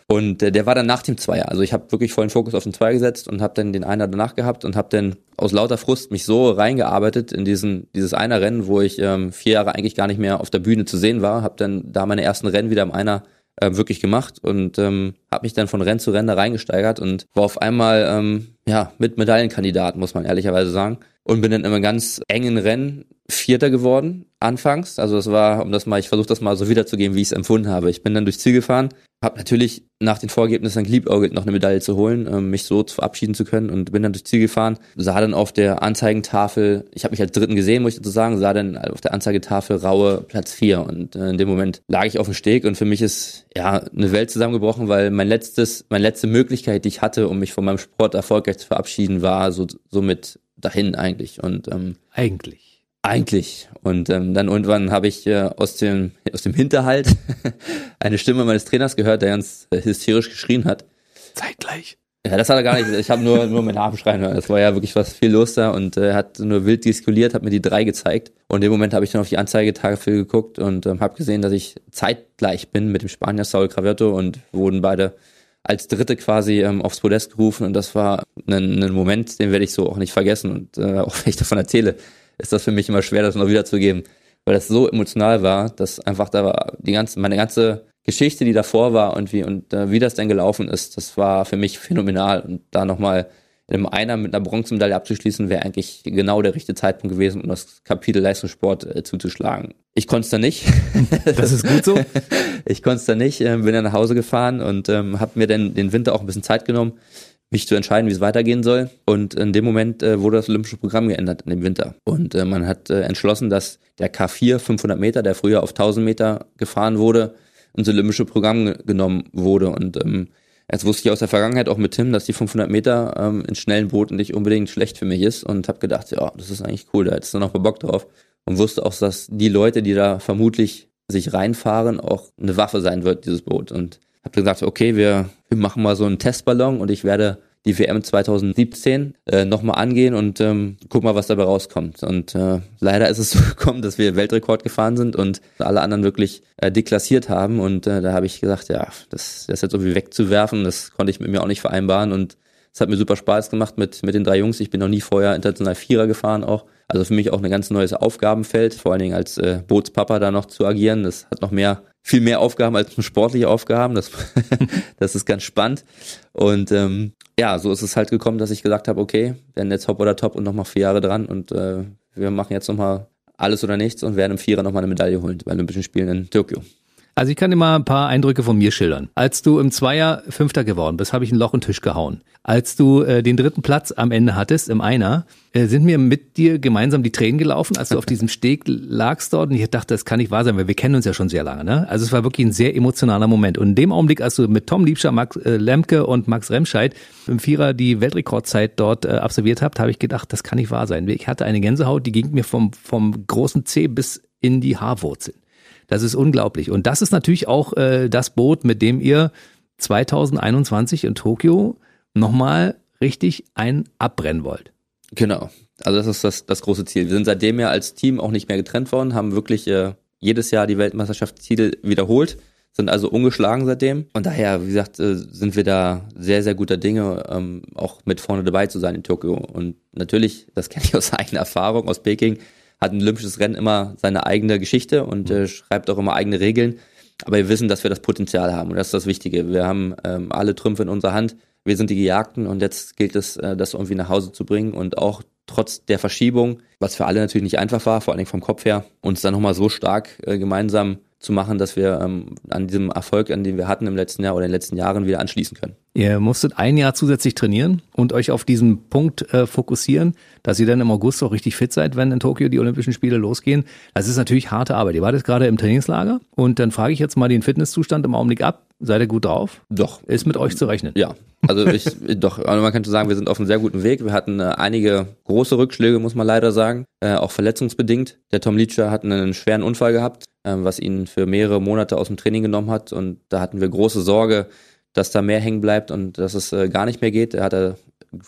Und äh, der war dann nach dem Zweier. Also ich habe wirklich vollen Fokus auf den Zweier gesetzt und habe dann den Einer danach gehabt und habe dann aus lauter Frust mich so reingearbeitet in diesen dieses Einer Rennen, wo ich ähm, vier Jahre eigentlich gar nicht mehr auf der Bühne zu sehen war. Habe dann da meine ersten Rennen wieder im Einer äh, wirklich gemacht und ähm, habe mich dann von Rennen zu Rennen da reingesteigert und war auf einmal ähm, ja mit Medaillenkandidat, muss man ehrlicherweise sagen. Und bin dann in einem ganz engen Rennen Vierter geworden, anfangs. Also das war, um das mal, ich versuche das mal so wiederzugeben, wie ich es empfunden habe. Ich bin dann durchs Ziel gefahren, habe natürlich nach den Vorergebnissen geliebäugelt, noch eine Medaille zu holen, ähm, mich so verabschieden zu können und bin dann durchs Ziel gefahren, sah dann auf der Anzeigentafel, ich habe mich als Dritten gesehen, muss ich dazu sagen, sah dann auf der Anzeigetafel raue Platz vier und äh, in dem Moment lag ich auf dem Steg und für mich ist ja eine Welt zusammengebrochen, weil mein letztes, meine letzte Möglichkeit, die ich hatte, um mich von meinem Sport erfolgreich zu verabschieden, war so somit dahin eigentlich und ähm, eigentlich eigentlich. Und ähm, dann irgendwann habe ich äh, aus dem aus dem Hinterhalt eine Stimme meines Trainers gehört, der ganz äh, hysterisch geschrien hat. Zeitgleich. Ja, das hat er gar nicht. Ich habe nur nur meinen Namen schreien hören. Es war ja wirklich was viel los da und er äh, hat nur wild diskuliert, hat mir die drei gezeigt. Und in dem Moment habe ich dann auf die Anzeigetafel geguckt und ähm, habe gesehen, dass ich zeitgleich bin mit dem Spanier Saul Craverto und wurden beide als Dritte quasi ähm, aufs Podest gerufen und das war ein, ein Moment, den werde ich so auch nicht vergessen und äh, auch wenn ich davon erzähle, ist das für mich immer schwer, das noch wiederzugeben, weil das so emotional war, dass einfach da war die ganze, meine ganze Geschichte, die davor war und wie und äh, wie das denn gelaufen ist, das war für mich phänomenal und da nochmal in einem Einer mit einer Bronzemedaille abzuschließen, wäre eigentlich genau der richtige Zeitpunkt gewesen, um das Kapitel Leistungssport äh, zuzuschlagen. Ich konnte es da nicht. Das ist gut so. ich konnte es da nicht, äh, bin dann nach Hause gefahren und ähm, habe mir dann den Winter auch ein bisschen Zeit genommen, mich zu entscheiden, wie es weitergehen soll. Und in dem Moment äh, wurde das olympische Programm geändert in dem Winter. Und äh, man hat äh, entschlossen, dass der K4 500 Meter, der früher auf 1000 Meter gefahren wurde, ins olympische Programm genommen wurde. Und ähm, jetzt wusste ich aus der Vergangenheit auch mit Tim, dass die 500 Meter ähm, in schnellen Booten nicht unbedingt schlecht für mich ist und habe gedacht, ja, das ist eigentlich cool, da hättest du noch mal Bock drauf. Und wusste auch, dass die Leute, die da vermutlich sich reinfahren, auch eine Waffe sein wird, dieses Boot. Und habe gesagt, okay, wir, wir machen mal so einen Testballon und ich werde die WM 2017 äh, nochmal angehen und ähm, guck mal, was dabei rauskommt. Und äh, leider ist es so gekommen, dass wir Weltrekord gefahren sind und alle anderen wirklich äh, deklassiert haben. Und äh, da habe ich gesagt, ja, das, das jetzt irgendwie wegzuwerfen, das konnte ich mit mir auch nicht vereinbaren. Und Es hat mir super Spaß gemacht mit, mit den drei Jungs. Ich bin noch nie vorher international Vierer gefahren auch. Also für mich auch ein ganz neues Aufgabenfeld, vor allen Dingen als äh, Bootspapa da noch zu agieren. Das hat noch mehr, viel mehr Aufgaben als sportliche Aufgaben. Das, das ist ganz spannend. Und ähm, ja, so ist es halt gekommen, dass ich gesagt habe, okay, werden jetzt Hop oder Top und nochmal vier Jahre dran und äh, wir machen jetzt nochmal alles oder nichts und werden im Vierer nochmal eine Medaille holen bei Olympischen Spielen in Tokio. Also ich kann dir mal ein paar Eindrücke von mir schildern. Als du im Zweier Fünfter geworden bist, habe ich ein Loch in den Tisch gehauen. Als du äh, den dritten Platz am Ende hattest, im Einer, äh, sind mir mit dir gemeinsam die Tränen gelaufen, als du auf diesem Steg lagst dort. Und ich dachte, das kann nicht wahr sein, weil wir kennen uns ja schon sehr lange. Ne? Also es war wirklich ein sehr emotionaler Moment. Und in dem Augenblick, als du mit Tom Liebscher, Max äh, Lemke und Max Remscheid im Vierer die Weltrekordzeit dort äh, absolviert habt, habe ich gedacht, das kann nicht wahr sein. Ich hatte eine Gänsehaut, die ging mir vom, vom großen C bis in die Haarwurzeln. Das ist unglaublich. Und das ist natürlich auch äh, das Boot, mit dem ihr 2021 in Tokio nochmal richtig ein abbrennen wollt. Genau. Also das ist das, das große Ziel. Wir sind seitdem ja als Team auch nicht mehr getrennt worden, haben wirklich äh, jedes Jahr die Weltmeisterschaftstitel wiederholt, sind also ungeschlagen seitdem. Und daher, wie gesagt, äh, sind wir da sehr, sehr guter Dinge, ähm, auch mit vorne dabei zu sein in Tokio. Und natürlich, das kenne ich aus eigener Erfahrung aus Peking, hat ein olympisches Rennen immer seine eigene Geschichte und äh, schreibt auch immer eigene Regeln. Aber wir wissen, dass wir das Potenzial haben und das ist das Wichtige. Wir haben ähm, alle Trümpfe in unserer Hand. Wir sind die Gejagten und jetzt gilt es, äh, das irgendwie nach Hause zu bringen und auch trotz der Verschiebung, was für alle natürlich nicht einfach war, vor allen Dingen vom Kopf her, uns dann nochmal so stark äh, gemeinsam zu machen, dass wir ähm, an diesem Erfolg, an den wir hatten im letzten Jahr oder in den letzten Jahren wieder anschließen können. Ihr musstet ein Jahr zusätzlich trainieren und euch auf diesen Punkt äh, fokussieren, dass ihr dann im August auch richtig fit seid, wenn in Tokio die Olympischen Spiele losgehen. Das ist natürlich harte Arbeit. Ihr wart jetzt gerade im Trainingslager und dann frage ich jetzt mal den Fitnesszustand im Augenblick ab. Seid ihr gut drauf? Doch. Ist mit euch zu rechnen? Ja. Also ich, doch, also man könnte sagen, wir sind auf einem sehr guten Weg. Wir hatten äh, einige große Rückschläge, muss man leider sagen, äh, auch verletzungsbedingt. Der Tom Leacher hat einen schweren Unfall gehabt, äh, was ihn für mehrere Monate aus dem Training genommen hat und da hatten wir große Sorge, dass da mehr hängen bleibt und dass es äh, gar nicht mehr geht. Er hatte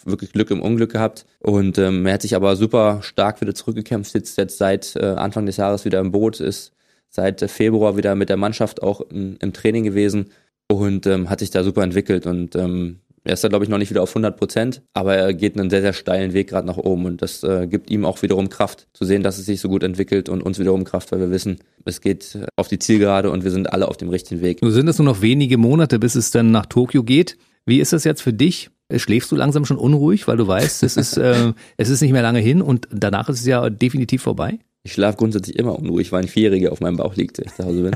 wirklich Glück im Unglück gehabt und ähm, er hat sich aber super stark wieder zurückgekämpft, sitzt jetzt seit äh, Anfang des Jahres wieder im Boot, ist seit Februar wieder mit der Mannschaft auch im, im Training gewesen und ähm, hat sich da super entwickelt und ähm, er ist da, glaube ich, noch nicht wieder auf 100 Prozent, aber er geht einen sehr, sehr steilen Weg gerade nach oben und das äh, gibt ihm auch wiederum Kraft, zu sehen, dass es sich so gut entwickelt und uns wiederum Kraft, weil wir wissen, es geht auf die Zielgerade und wir sind alle auf dem richtigen Weg. Nun sind es nur noch wenige Monate, bis es dann nach Tokio geht. Wie ist das jetzt für dich? Schläfst du langsam schon unruhig, weil du weißt, es ist, äh, es ist nicht mehr lange hin und danach ist es ja definitiv vorbei? Ich schlafe grundsätzlich immer unruhig, weil ein Vierjähriger auf meinem Bauch liegt, wenn ich zu Hause bin.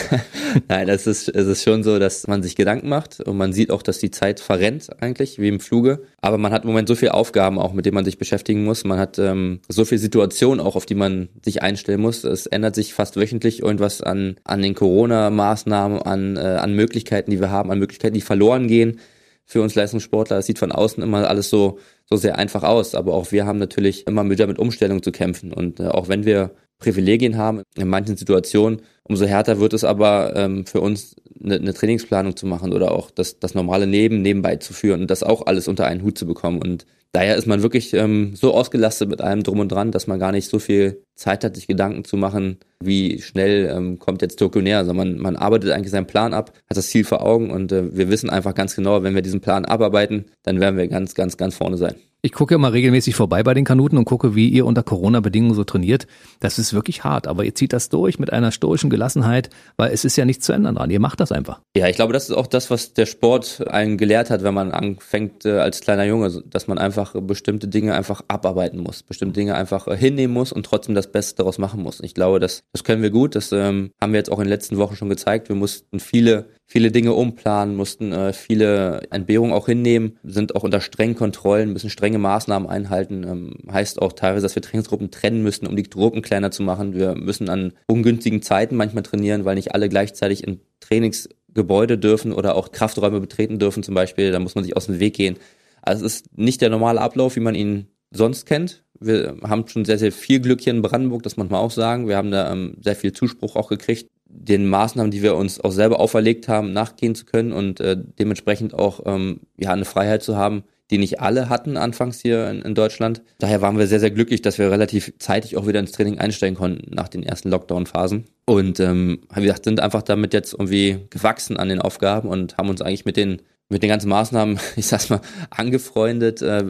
Nein, es ist, es ist schon so, dass man sich Gedanken macht und man sieht auch, dass die Zeit verrennt eigentlich, wie im Fluge. Aber man hat im Moment so viele Aufgaben auch, mit denen man sich beschäftigen muss. Man hat ähm, so viele Situationen auch, auf die man sich einstellen muss. Es ändert sich fast wöchentlich irgendwas an, an den Corona-Maßnahmen, an, äh, an Möglichkeiten, die wir haben, an Möglichkeiten, die verloren gehen für uns Leistungssportler. Es sieht von außen immer alles so, so sehr einfach aus. Aber auch wir haben natürlich immer wieder mit Umstellung zu kämpfen. Und äh, auch wenn wir Privilegien haben in manchen Situationen, umso härter wird es aber ähm, für uns eine, eine Trainingsplanung zu machen oder auch das, das normale Leben nebenbei zu führen und das auch alles unter einen Hut zu bekommen. Und daher ist man wirklich ähm, so ausgelastet mit allem drum und dran, dass man gar nicht so viel Zeit hat, sich Gedanken zu machen, wie schnell ähm, kommt jetzt Tokio näher. Also man, man arbeitet eigentlich seinen Plan ab, hat das Ziel vor Augen und äh, wir wissen einfach ganz genau, wenn wir diesen Plan abarbeiten, dann werden wir ganz, ganz, ganz vorne sein. Ich gucke immer regelmäßig vorbei bei den Kanuten und gucke, wie ihr unter Corona-Bedingungen so trainiert. Das ist wirklich hart, aber ihr zieht das durch mit einer stoischen Gelassenheit, weil es ist ja nichts zu ändern dran. Ihr macht das einfach. Ja, ich glaube, das ist auch das, was der Sport einen gelehrt hat, wenn man anfängt äh, als kleiner Junge, dass man einfach bestimmte Dinge einfach abarbeiten muss, bestimmte Dinge einfach äh, hinnehmen muss und trotzdem das Beste daraus machen muss. Ich glaube, das, das können wir gut. Das ähm, haben wir jetzt auch in den letzten Wochen schon gezeigt. Wir mussten viele viele Dinge umplanen, mussten äh, viele Entbehrungen auch hinnehmen, sind auch unter strengen Kontrollen, müssen strenge Maßnahmen einhalten. Ähm, heißt auch teilweise, dass wir Trainingsgruppen trennen müssen, um die Gruppen kleiner zu machen. Wir müssen an ungünstigen Zeiten manchmal trainieren, weil nicht alle gleichzeitig in Trainingsgebäude dürfen oder auch Krafträume betreten dürfen zum Beispiel. Da muss man sich aus dem Weg gehen. Also es ist nicht der normale Ablauf, wie man ihn sonst kennt. Wir haben schon sehr, sehr viel Glück hier in Brandenburg, das muss man auch sagen. Wir haben da ähm, sehr viel Zuspruch auch gekriegt den Maßnahmen, die wir uns auch selber auferlegt haben, nachgehen zu können und äh, dementsprechend auch ähm, ja eine Freiheit zu haben, die nicht alle hatten anfangs hier in, in, Deutschland. Daher waren wir sehr, sehr glücklich, dass wir relativ zeitig auch wieder ins Training einsteigen konnten nach den ersten Lockdown-Phasen. Und ähm, wie gesagt, sind einfach damit jetzt irgendwie gewachsen an den Aufgaben und haben uns eigentlich mit den mit den ganzen Maßnahmen, ich sag's mal, angefreundet äh,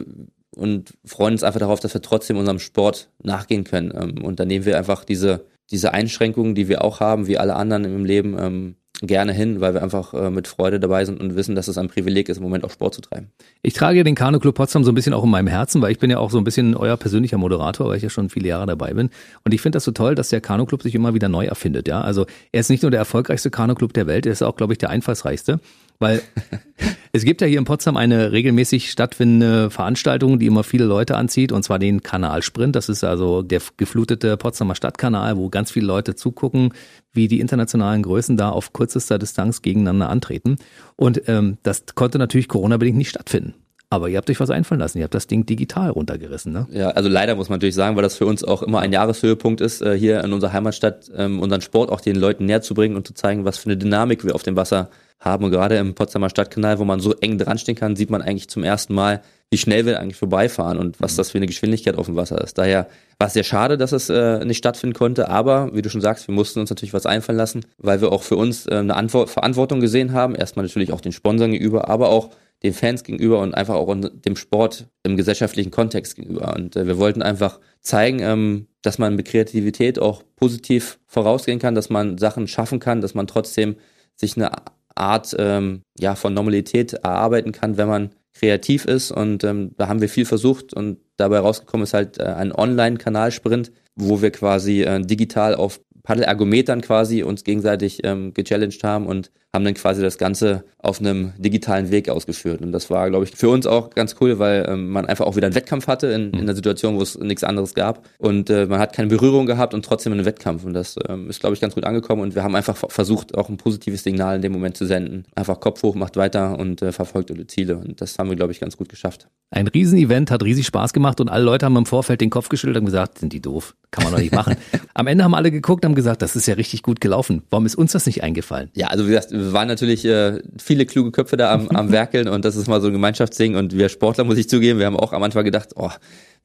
und freuen uns einfach darauf, dass wir trotzdem unserem Sport nachgehen können. Ähm, und dann nehmen wir einfach diese, diese Einschränkungen, die wir auch haben, wie alle anderen im Leben, ähm, gerne hin, weil wir einfach äh, mit Freude dabei sind und wissen, dass es ein Privileg ist, im Moment auch Sport zu treiben. Ich trage ja den Kanu Club Potsdam so ein bisschen auch in meinem Herzen, weil ich bin ja auch so ein bisschen euer persönlicher Moderator, weil ich ja schon viele Jahre dabei bin. Und ich finde das so toll, dass der Kanu Club sich immer wieder neu erfindet. Ja, also er ist nicht nur der erfolgreichste Kanu Club der Welt, er ist auch, glaube ich, der einfallsreichste. Weil es gibt ja hier in Potsdam eine regelmäßig stattfindende Veranstaltung, die immer viele Leute anzieht, und zwar den Kanalsprint. Das ist also der geflutete Potsdamer Stadtkanal, wo ganz viele Leute zugucken, wie die internationalen Größen da auf kürzester Distanz gegeneinander antreten. Und ähm, das konnte natürlich Corona-bedingt nicht stattfinden. Aber ihr habt euch was einfallen lassen. Ihr habt das Ding digital runtergerissen, ne? Ja, also leider muss man natürlich sagen, weil das für uns auch immer ein Jahreshöhepunkt ist, äh, hier in unserer Heimatstadt ähm, unseren Sport auch den Leuten näher zu bringen und zu zeigen, was für eine Dynamik wir auf dem Wasser haben. Und gerade im Potsdamer Stadtkanal, wo man so eng dranstehen kann, sieht man eigentlich zum ersten Mal, wie schnell wir eigentlich vorbeifahren und was mhm. das für eine Geschwindigkeit auf dem Wasser ist. Daher war es sehr schade, dass es äh, nicht stattfinden konnte, aber wie du schon sagst, wir mussten uns natürlich was einfallen lassen, weil wir auch für uns äh, eine Antwort, Verantwortung gesehen haben. Erstmal natürlich auch den Sponsoren gegenüber, aber auch den Fans gegenüber und einfach auch dem Sport im gesellschaftlichen Kontext gegenüber. Und äh, wir wollten einfach zeigen, ähm, dass man mit Kreativität auch positiv vorausgehen kann, dass man Sachen schaffen kann, dass man trotzdem sich eine Art ähm, ja, von Normalität erarbeiten kann, wenn man kreativ ist. Und ähm, da haben wir viel versucht und dabei rausgekommen ist halt äh, ein Online-Kanalsprint, wo wir quasi äh, digital auf Paddelergometern quasi uns gegenseitig ähm, gechallenged haben und haben dann quasi das Ganze auf einem digitalen Weg ausgeführt. Und das war, glaube ich, für uns auch ganz cool, weil ähm, man einfach auch wieder einen Wettkampf hatte in, in einer Situation, wo es nichts anderes gab. Und äh, man hat keine Berührung gehabt und trotzdem einen Wettkampf. Und das ähm, ist, glaube ich, ganz gut angekommen. Und wir haben einfach versucht, auch ein positives Signal in dem Moment zu senden. Einfach Kopf hoch, macht weiter und äh, verfolgt eure Ziele. Und das haben wir, glaube ich, ganz gut geschafft. Ein Riesenevent, hat riesig Spaß gemacht und alle Leute haben im Vorfeld den Kopf geschüttelt und gesagt, sind die doof, kann man doch nicht machen. Am Ende haben alle geguckt haben gesagt, das ist ja richtig gut gelaufen. Warum ist uns das nicht eingefallen? Ja, also wie gesagt, wir waren natürlich äh, viele kluge Köpfe da am, am Werkeln und das ist mal so ein Gemeinschaftsding und wir Sportler, muss ich zugeben, wir haben auch am Anfang gedacht, oh,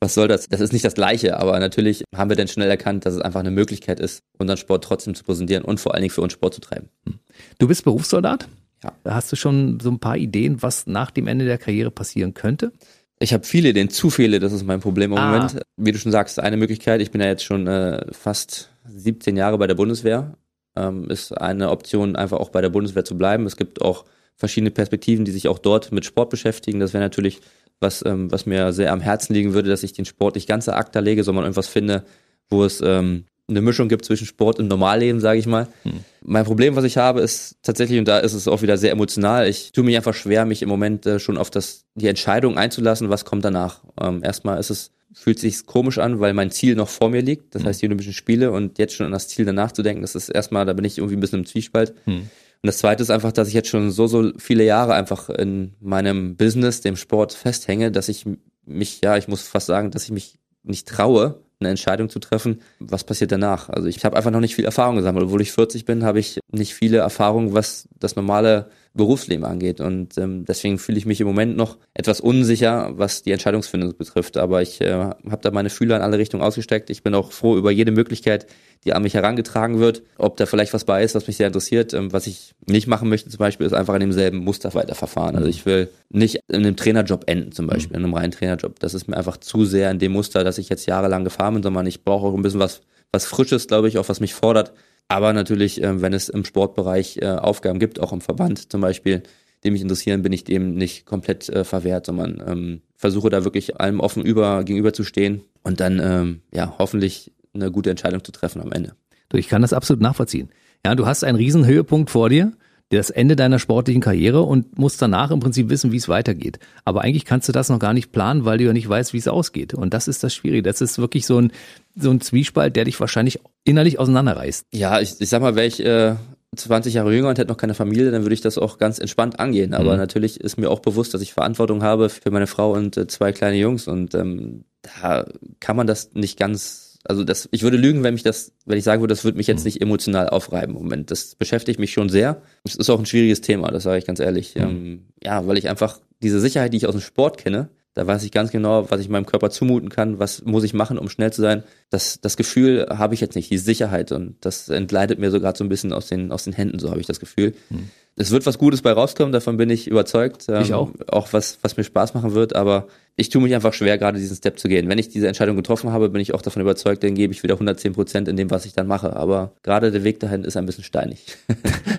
was soll das? Das ist nicht das Gleiche, aber natürlich haben wir dann schnell erkannt, dass es einfach eine Möglichkeit ist, unseren Sport trotzdem zu präsentieren und vor allen Dingen für uns Sport zu treiben. Hm. Du bist Berufssoldat? Ja. Da hast du schon so ein paar Ideen, was nach dem Ende der Karriere passieren könnte? Ich habe viele Ideen, zu viele, das ist mein Problem im ah. Moment. Wie du schon sagst, eine Möglichkeit, ich bin ja jetzt schon äh, fast 17 Jahre bei der Bundeswehr ähm, ist eine Option, einfach auch bei der Bundeswehr zu bleiben. Es gibt auch verschiedene Perspektiven, die sich auch dort mit Sport beschäftigen. Das wäre natürlich was, ähm, was mir sehr am Herzen liegen würde, dass ich den Sport nicht ganz ACTA lege, sondern irgendwas finde, wo es ähm, eine Mischung gibt zwischen Sport und Normalleben, sage ich mal. Hm. Mein Problem, was ich habe, ist tatsächlich, und da ist es auch wieder sehr emotional, ich tue mich einfach schwer, mich im Moment äh, schon auf das, die Entscheidung einzulassen, was kommt danach. Ähm, erstmal ist es fühlt sich komisch an, weil mein Ziel noch vor mir liegt. Das mhm. heißt, die Olympischen Spiele und jetzt schon an das Ziel danach zu denken, das ist erstmal, da bin ich irgendwie ein bisschen im Zwiespalt. Mhm. Und das zweite ist einfach, dass ich jetzt schon so, so viele Jahre einfach in meinem Business, dem Sport festhänge, dass ich mich, ja, ich muss fast sagen, dass ich mich nicht traue, eine Entscheidung zu treffen, was passiert danach. Also ich habe einfach noch nicht viel Erfahrung gesammelt. Obwohl ich 40 bin, habe ich nicht viele Erfahrungen, was das normale Berufsleben angeht. Und ähm, deswegen fühle ich mich im Moment noch etwas unsicher, was die Entscheidungsfindung betrifft. Aber ich äh, habe da meine Fühler in alle Richtungen ausgesteckt. Ich bin auch froh über jede Möglichkeit, die an mich herangetragen wird. Ob da vielleicht was bei ist, was mich sehr interessiert. Ähm, was ich nicht machen möchte zum Beispiel, ist einfach in demselben Muster weiterverfahren. Also ich will nicht in einem Trainerjob enden zum Beispiel, in einem reinen Trainerjob. Das ist mir einfach zu sehr in dem Muster, dass ich jetzt jahrelang gefahren bin, sondern ich brauche auch ein bisschen was, was Frisches, glaube ich, auch was mich fordert aber natürlich, äh, wenn es im Sportbereich äh, Aufgaben gibt, auch im Verband zum Beispiel, die mich interessieren, bin ich dem nicht komplett äh, verwehrt, sondern ähm, versuche da wirklich allem offen über, gegenüber zu stehen und dann ähm, ja hoffentlich eine gute Entscheidung zu treffen am Ende. Ich kann das absolut nachvollziehen. Ja, du hast einen riesen Höhepunkt vor dir das Ende deiner sportlichen Karriere und musst danach im Prinzip wissen, wie es weitergeht. Aber eigentlich kannst du das noch gar nicht planen, weil du ja nicht weißt, wie es ausgeht. Und das ist das Schwierige. Das ist wirklich so ein, so ein Zwiespalt, der dich wahrscheinlich innerlich auseinanderreißt. Ja, ich, ich sag mal, wäre ich äh, 20 Jahre jünger und hätte noch keine Familie, dann würde ich das auch ganz entspannt angehen. Aber mhm. natürlich ist mir auch bewusst, dass ich Verantwortung habe für meine Frau und äh, zwei kleine Jungs. Und ähm, da kann man das nicht ganz also das, ich würde lügen, wenn mich das, wenn ich sagen würde, das würde mich jetzt mhm. nicht emotional aufreiben im Moment. Das beschäftigt mich schon sehr. Es ist auch ein schwieriges Thema, das sage ich ganz ehrlich. Mhm. Ähm, ja, weil ich einfach diese Sicherheit, die ich aus dem Sport kenne, Da weiß ich ganz genau, was ich meinem Körper zumuten kann, was muss ich machen, um schnell zu sein. Das, das Gefühl habe ich jetzt nicht, die Sicherheit und das entgleitet mir so gerade so ein bisschen aus den, aus den Händen, so habe ich das Gefühl. Hm. Es wird was Gutes bei rauskommen, davon bin ich überzeugt. Ähm, ich auch. Auch was, was mir Spaß machen wird, aber ich tue mich einfach schwer, gerade diesen Step zu gehen. Wenn ich diese Entscheidung getroffen habe, bin ich auch davon überzeugt, dann gebe ich wieder 110 Prozent in dem, was ich dann mache. Aber gerade der Weg dahin ist ein bisschen steinig.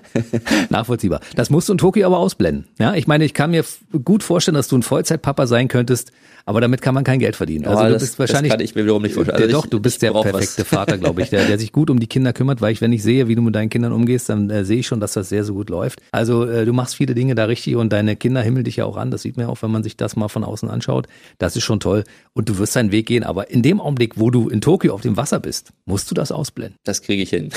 Nachvollziehbar. Das musst du in Tokio aber ausblenden. Ja, ich meine, ich kann mir gut vorstellen, dass du ein Vollzeitpapa sein könntest, aber damit kann man kein Geld verdienen. Also oh, du das, bist wahrscheinlich. Das kann ich mir wiederum nicht vorstellen. Also doch, du bist der perfekte was. Vater, glaube ich, der, der sich gut um die Kinder kümmert, weil ich, wenn ich sehe, wie du mit deinen Kindern umgehst, dann äh, sehe ich schon, dass das sehr, so gut läuft. Also äh, du machst viele Dinge da richtig und deine Kinder himmeln dich ja auch an. Das sieht man ja auch, wenn man sich das mal von außen anschaut. Das ist schon toll. Und du wirst deinen Weg gehen. Aber in dem Augenblick, wo du in Tokio auf dem Wasser bist, musst du das ausblenden. Das kriege ich hin.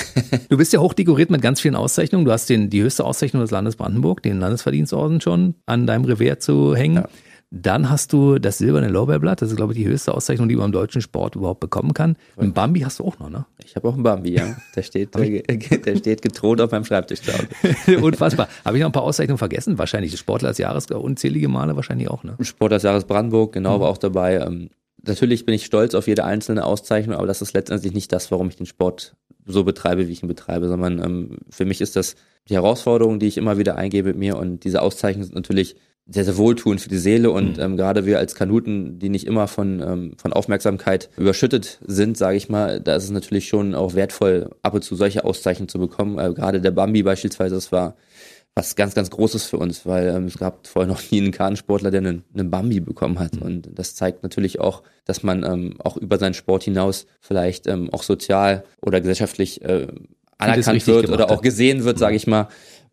du bist ja hochdekoriert mit ganz vielen Auszeichnungen. Du hast den, die höchste Auszeichnung des Landes Brandenburg, den Landesverdienstorden schon an deinem Revier zu hängen. Ja. Dann hast du das silberne Lorbeerblatt, das ist, glaube ich, die höchste Auszeichnung, die man im deutschen Sport überhaupt bekommen kann. Ein Bambi hast du auch noch, ne? Ich habe auch einen Bambi, ja. Der steht, der, der steht getront auf meinem Schreibtisch. Unfassbar. Habe ich noch ein paar Auszeichnungen vergessen? Wahrscheinlich. Sportler des Jahres, unzählige Male wahrscheinlich auch, ne? Sportler des Jahres Brandenburg, genau, mhm. war auch dabei. Ähm, natürlich bin ich stolz auf jede einzelne Auszeichnung, aber das ist letztendlich nicht das, warum ich den Sport so betreibe, wie ich ihn betreibe, sondern ähm, für mich ist das die Herausforderung, die ich immer wieder eingebe mit mir und diese Auszeichnungen sind natürlich sehr, sehr wohltuend für die Seele und mhm. ähm, gerade wir als Kanuten, die nicht immer von, ähm, von Aufmerksamkeit überschüttet sind, sage ich mal, da ist es natürlich schon auch wertvoll, ab und zu solche Auszeichnungen zu bekommen. Äh, gerade der Bambi beispielsweise, das war was ganz, ganz Großes für uns, weil ähm, es gab vorher noch nie einen Kahnsportler, der einen, einen Bambi bekommen hat. Mhm. Und das zeigt natürlich auch, dass man ähm, auch über seinen Sport hinaus vielleicht ähm, auch sozial oder gesellschaftlich äh, anerkannt wird oder auch gesehen wird, mhm. sage ich mal.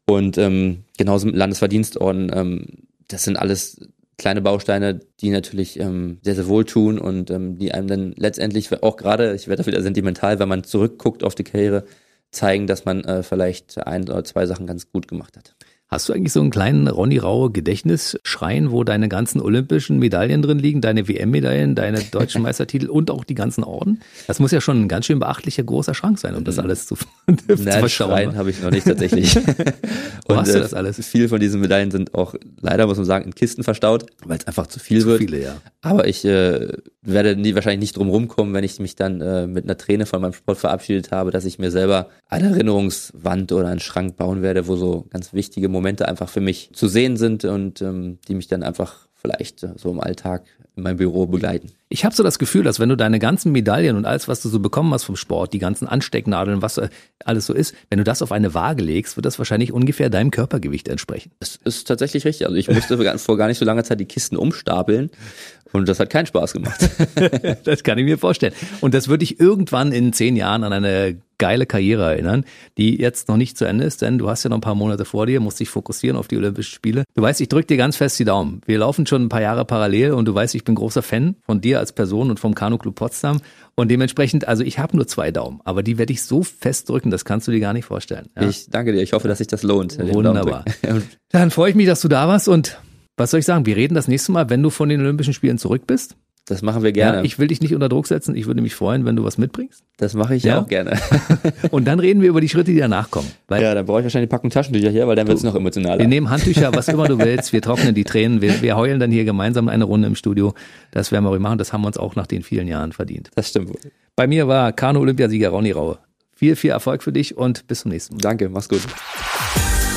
Und ähm, genauso mit Landesverdienstorden ähm, das sind alles kleine Bausteine, die natürlich ähm, sehr, sehr wohltun und ähm, die einem dann letztendlich auch gerade, ich werde da wieder sentimental, wenn man zurückguckt auf die Karriere, zeigen, dass man äh, vielleicht ein oder zwei Sachen ganz gut gemacht hat. Hast du eigentlich so einen kleinen Ronny Raue Gedächtnisschrein, wo deine ganzen olympischen Medaillen drin liegen, deine WM-Medaillen, deine deutschen Meistertitel und auch die ganzen Orden? Das muss ja schon ein ganz schön beachtlicher großer Schrank sein, um das alles zu, Nein, zu verstauen. Schrein habe ich noch nicht tatsächlich. wo und, hast du das äh, alles? Viele von diesen Medaillen sind auch leider, muss man sagen, in Kisten verstaut, weil es einfach zu viel zu wird. Viele, ja. Aber ich äh, werde nie, wahrscheinlich nicht drum rumkommen, wenn ich mich dann äh, mit einer Träne von meinem Sport verabschiedet habe, dass ich mir selber eine Erinnerungswand oder einen Schrank bauen werde, wo so ganz wichtige Momente einfach für mich zu sehen sind und ähm, die mich dann einfach vielleicht äh, so im Alltag in meinem Büro begleiten. Ich habe so das Gefühl, dass wenn du deine ganzen Medaillen und alles, was du so bekommen hast vom Sport, die ganzen Anstecknadeln, was äh, alles so ist, wenn du das auf eine Waage legst, wird das wahrscheinlich ungefähr deinem Körpergewicht entsprechen. Das ist tatsächlich richtig. Also ich musste vor gar nicht so langer Zeit die Kisten umstapeln und das hat keinen Spaß gemacht. das kann ich mir vorstellen. Und das würde ich irgendwann in zehn Jahren an eine geile Karriere erinnern, die jetzt noch nicht zu Ende ist, denn du hast ja noch ein paar Monate vor dir, musst dich fokussieren auf die Olympischen Spiele. Du weißt, ich drücke dir ganz fest die Daumen. Wir laufen schon ein paar Jahre parallel und du weißt, ich bin großer Fan von dir als Person und vom Kanu Club Potsdam und dementsprechend, also ich habe nur zwei Daumen, aber die werde ich so fest drücken, das kannst du dir gar nicht vorstellen. Ja? Ich danke dir, ich hoffe, dass sich das lohnt. Wunderbar. Dann freue ich mich, dass du da warst und was soll ich sagen? Wir reden das nächste Mal, wenn du von den Olympischen Spielen zurück bist. Das machen wir gerne. Ja, ich will dich nicht unter Druck setzen. Ich würde mich freuen, wenn du was mitbringst. Das mache ich ja auch gerne. und dann reden wir über die Schritte, die danach kommen. Ja, dann brauche ich wahrscheinlich Packen Taschentücher hier, weil dann wird es noch emotionaler. Wir nehmen Handtücher, was immer du willst. Wir trocknen die Tränen. Wir, wir heulen dann hier gemeinsam eine Runde im Studio. Das werden wir machen. Das haben wir uns auch nach den vielen Jahren verdient. Das stimmt wohl. Bei mir war Kanu-Olympiasieger Ronny Raue. Viel, viel Erfolg für dich und bis zum nächsten Mal. Danke, mach's gut.